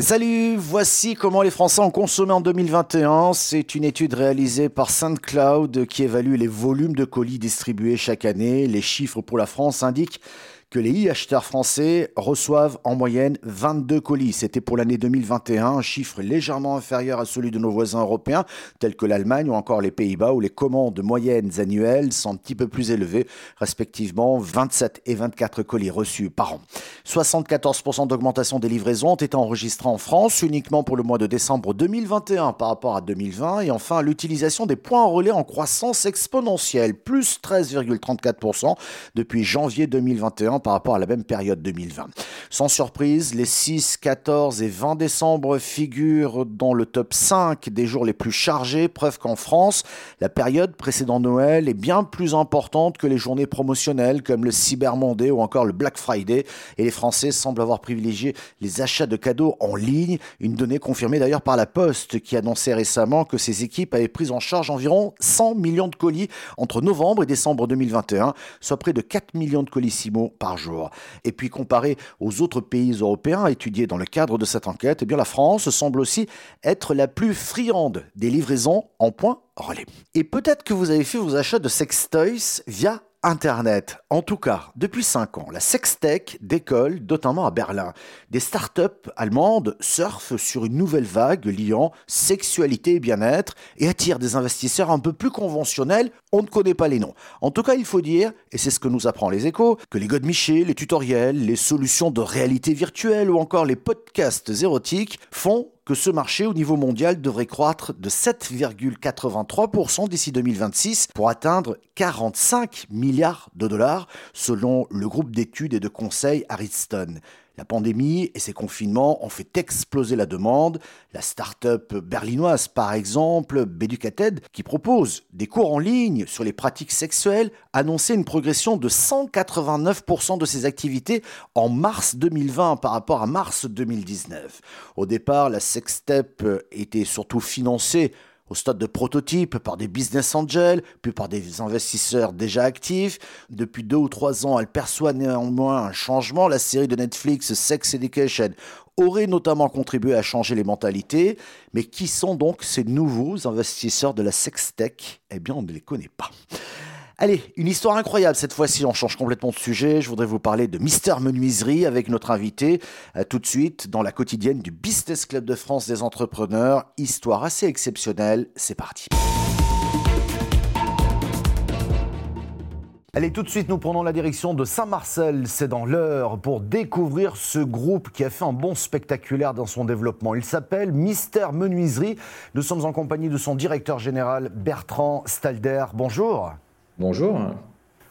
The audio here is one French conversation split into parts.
Salut, voici comment les Français ont consommé en 2021. C'est une étude réalisée par SoundCloud qui évalue les volumes de colis distribués chaque année. Les chiffres pour la France indiquent que les e-acheteurs français reçoivent en moyenne 22 colis. C'était pour l'année 2021, un chiffre légèrement inférieur à celui de nos voisins européens, tels que l'Allemagne ou encore les Pays-Bas, où les commandes moyennes annuelles sont un petit peu plus élevées, respectivement 27 et 24 colis reçus par an. 74% d'augmentation des livraisons ont été enregistrées en France, uniquement pour le mois de décembre 2021 par rapport à 2020. Et enfin, l'utilisation des points relais en croissance exponentielle, plus 13,34% depuis janvier 2021 par rapport à la même période 2020. Sans surprise, les 6, 14 et 20 décembre figurent dans le top 5 des jours les plus chargés, preuve qu'en France, la période précédant Noël est bien plus importante que les journées promotionnelles comme le Cyber Monday ou encore le Black Friday et les Français semblent avoir privilégié les achats de cadeaux en ligne, une donnée confirmée d'ailleurs par la Poste qui annonçait récemment que ses équipes avaient pris en charge environ 100 millions de colis entre novembre et décembre 2021, soit près de 4 millions de colis CIMO jour. Et puis comparé aux autres pays européens étudiés dans le cadre de cette enquête, eh bien la France semble aussi être la plus friande des livraisons en points relais. Et peut-être que vous avez fait vos achats de sextoys via Internet. En tout cas, depuis 5 ans, la sextech décolle, notamment à Berlin. Des startups allemandes surfent sur une nouvelle vague liant sexualité et bien-être et attirent des investisseurs un peu plus conventionnels. On ne connaît pas les noms. En tout cas, il faut dire, et c'est ce que nous apprend les échos, que les godemichés, les tutoriels, les solutions de réalité virtuelle ou encore les podcasts érotiques font que ce marché au niveau mondial devrait croître de 7,83% d'ici 2026 pour atteindre 45 milliards de dollars selon le groupe d'études et de conseils Ariston. La pandémie et ses confinements ont fait exploser la demande. La start-up berlinoise, par exemple, Beducated, qui propose des cours en ligne sur les pratiques sexuelles, annonçait une progression de 189% de ses activités en mars 2020 par rapport à mars 2019. Au départ, la sextep était surtout financée au stade de prototype par des business angels, puis par des investisseurs déjà actifs. Depuis deux ou trois ans, elle perçoit néanmoins un changement. La série de Netflix Sex Education aurait notamment contribué à changer les mentalités. Mais qui sont donc ces nouveaux investisseurs de la sextech? Eh bien, on ne les connaît pas. Allez, une histoire incroyable cette fois-ci, on change complètement de sujet. Je voudrais vous parler de Mister Menuiserie avec notre invité euh, tout de suite dans la quotidienne du Business Club de France des entrepreneurs. Histoire assez exceptionnelle, c'est parti. Allez, tout de suite, nous prenons la direction de Saint-Marcel, c'est dans l'heure, pour découvrir ce groupe qui a fait un bond spectaculaire dans son développement. Il s'appelle Mister Menuiserie. Nous sommes en compagnie de son directeur général, Bertrand Stalder. Bonjour. Bonjour.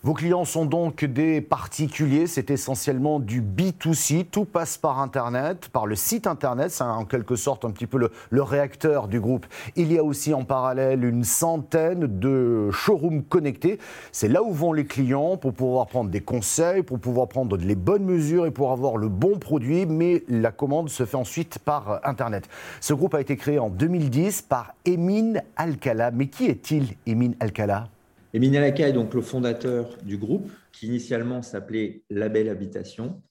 Vos clients sont donc des particuliers, c'est essentiellement du B2C, tout passe par Internet, par le site Internet, c'est en quelque sorte un petit peu le, réacteur du groupe. Il y a aussi en parallèle une centaine de showrooms connectés, c'est là où vont les clients pour pouvoir prendre des conseils, pour pouvoir prendre les bonnes mesures et pour avoir le bon produit, mais la commande se fait ensuite par Internet. Ce groupe a été créé en 2010 par Emin Alcala, mais qui est-il Emin Alcala? Émile Alaka est donc le fondateur du groupe qui initialement s'appelait Label Habitation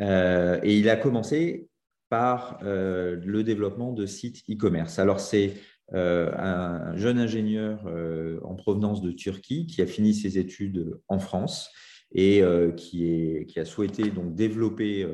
euh, et il a commencé par euh, le développement de sites e-commerce. Alors c'est euh, un jeune ingénieur en provenance de Turquie qui a fini ses études en France et qui, qui, a souhaité donc développer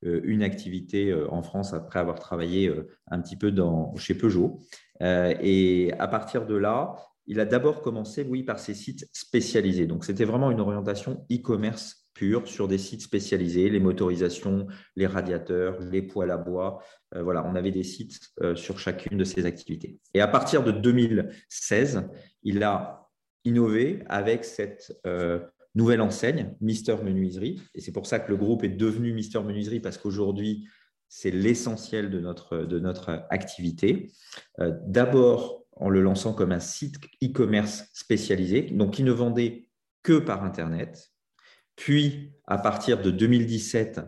une activité en France après avoir travaillé un petit peu dans, chez Peugeot. et à partir de là, il a d'abord commencé, oui, par ses sites spécialisés. Donc, c'était vraiment une orientation e-commerce pure sur des sites spécialisés, les motorisations, les radiateurs, les poêles à bois. Euh, voilà, on avait des sites euh, sur chacune de ces activités. Et à partir de 2016, il a innové avec cette euh, nouvelle enseigne, Mister Menuiserie. Et c'est pour ça que le groupe est devenu Mister Menuiserie, parce qu'aujourd'hui, c'est l'essentiel de notre, de notre activité. D'abord, en le lançant comme un site e-commerce spécialisé, donc qui ne vendait que par Internet. Puis, à partir de 2017,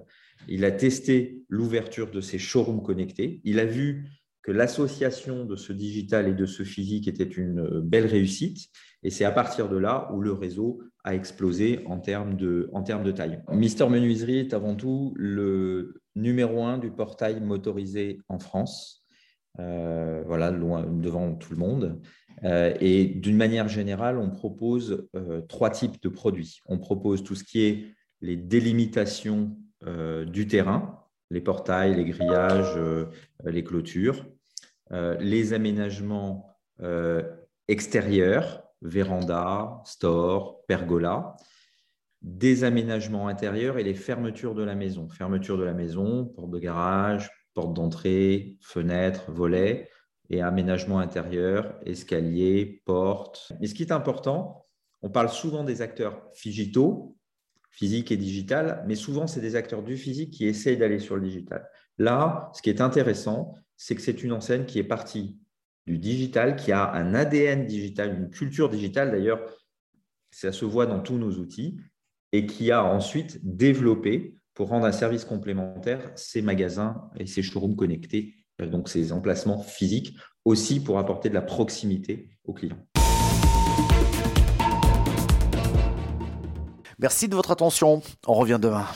il a testé l'ouverture de ses showrooms connectés. Il a vu que l'association de ce digital et de ce physique était une belle réussite. Et c'est à partir de là où le réseau a explosé en termes de, en termes de taille. Mister Menuiserie est avant tout le numéro un du portail motorisé en France. Euh, voilà, loin, devant tout le monde. Euh, et d'une manière générale, on propose euh, trois types de produits. On propose tout ce qui est les délimitations du terrain, les portails, les grillages, les clôtures, les aménagements extérieurs, véranda, store, pergola, des aménagements intérieurs et les fermetures de la maison. Fermeture de la maison, porte de garage, porte d'entrée, fenêtre, volet et aménagement intérieur, escalier, porte. Mais ce qui est important, on parle souvent des acteurs digitaux, physique et digital, mais souvent c'est des acteurs du physique qui essayent d'aller sur le digital. Là, ce qui est intéressant, c'est que c'est une enseigne qui est partie du digital, qui a un ADN digital, une culture digitale d'ailleurs, ça se voit dans tous nos outils, et qui a ensuite développé pour rendre un service complémentaire ces magasins et ces showrooms connectés, euh, donc ces emplacements physiques, aussi pour apporter de la proximité aux clients. Merci de votre attention. On revient demain.